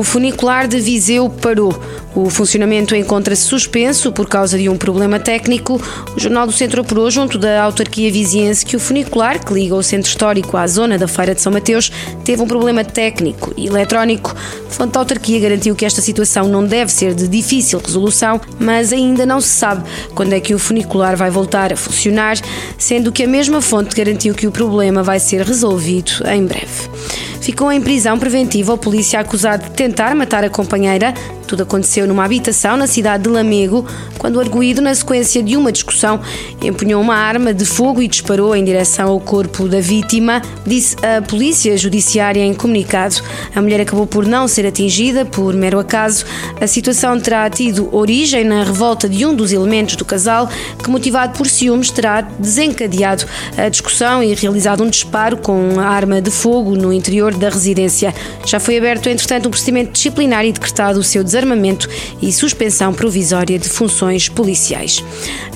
O funicular de Viseu parou. O funcionamento encontra-se suspenso por causa de um problema técnico. O Jornal do Centro apurou, junto da autarquia viziense, que o funicular, que liga o centro histórico à zona da Feira de São Mateus, teve um problema técnico e eletrónico. A fonte da autarquia garantiu que esta situação não deve ser de difícil resolução, mas ainda não se sabe quando é que o funicular vai voltar a funcionar, sendo que a mesma fonte garantiu que o problema vai ser resolvido em breve ficou em prisão preventiva o polícia acusado de tentar matar a companheira tudo aconteceu numa habitação na cidade de Lamego, quando o arguído, na sequência de uma discussão, empunhou uma arma de fogo e disparou em direção ao corpo da vítima, disse a polícia judiciária em comunicado. A mulher acabou por não ser atingida por mero acaso. A situação terá tido origem na revolta de um dos elementos do casal, que, motivado por ciúmes, terá desencadeado a discussão e realizado um disparo com arma de fogo no interior da residência. Já foi aberto, entretanto, um procedimento disciplinar e decretado o seu desarmamento desarmamento e suspensão provisória de funções policiais.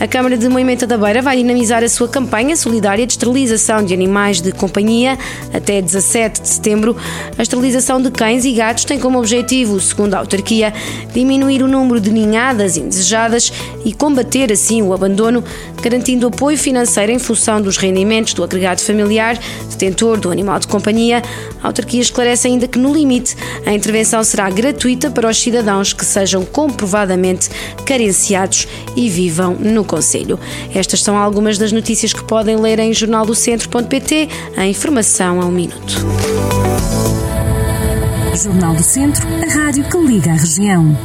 A Câmara de Moimenta da Beira vai dinamizar a sua campanha solidária de esterilização de animais de companhia até 17 de setembro. A esterilização de cães e gatos tem como objetivo, segundo a autarquia, diminuir o número de ninhadas indesejadas e combater assim o abandono, garantindo apoio financeiro em função dos rendimentos do agregado familiar, detentor do animal de companhia. A autarquia esclarece ainda que, no limite, a intervenção será gratuita para os cidadãos cidadãos que sejam comprovadamente carenciados e vivam no Conselho. Estas são algumas das notícias que podem ler em jornaldocentro.pt. A informação a um minuto. Jornal do Centro, a rádio que liga a região.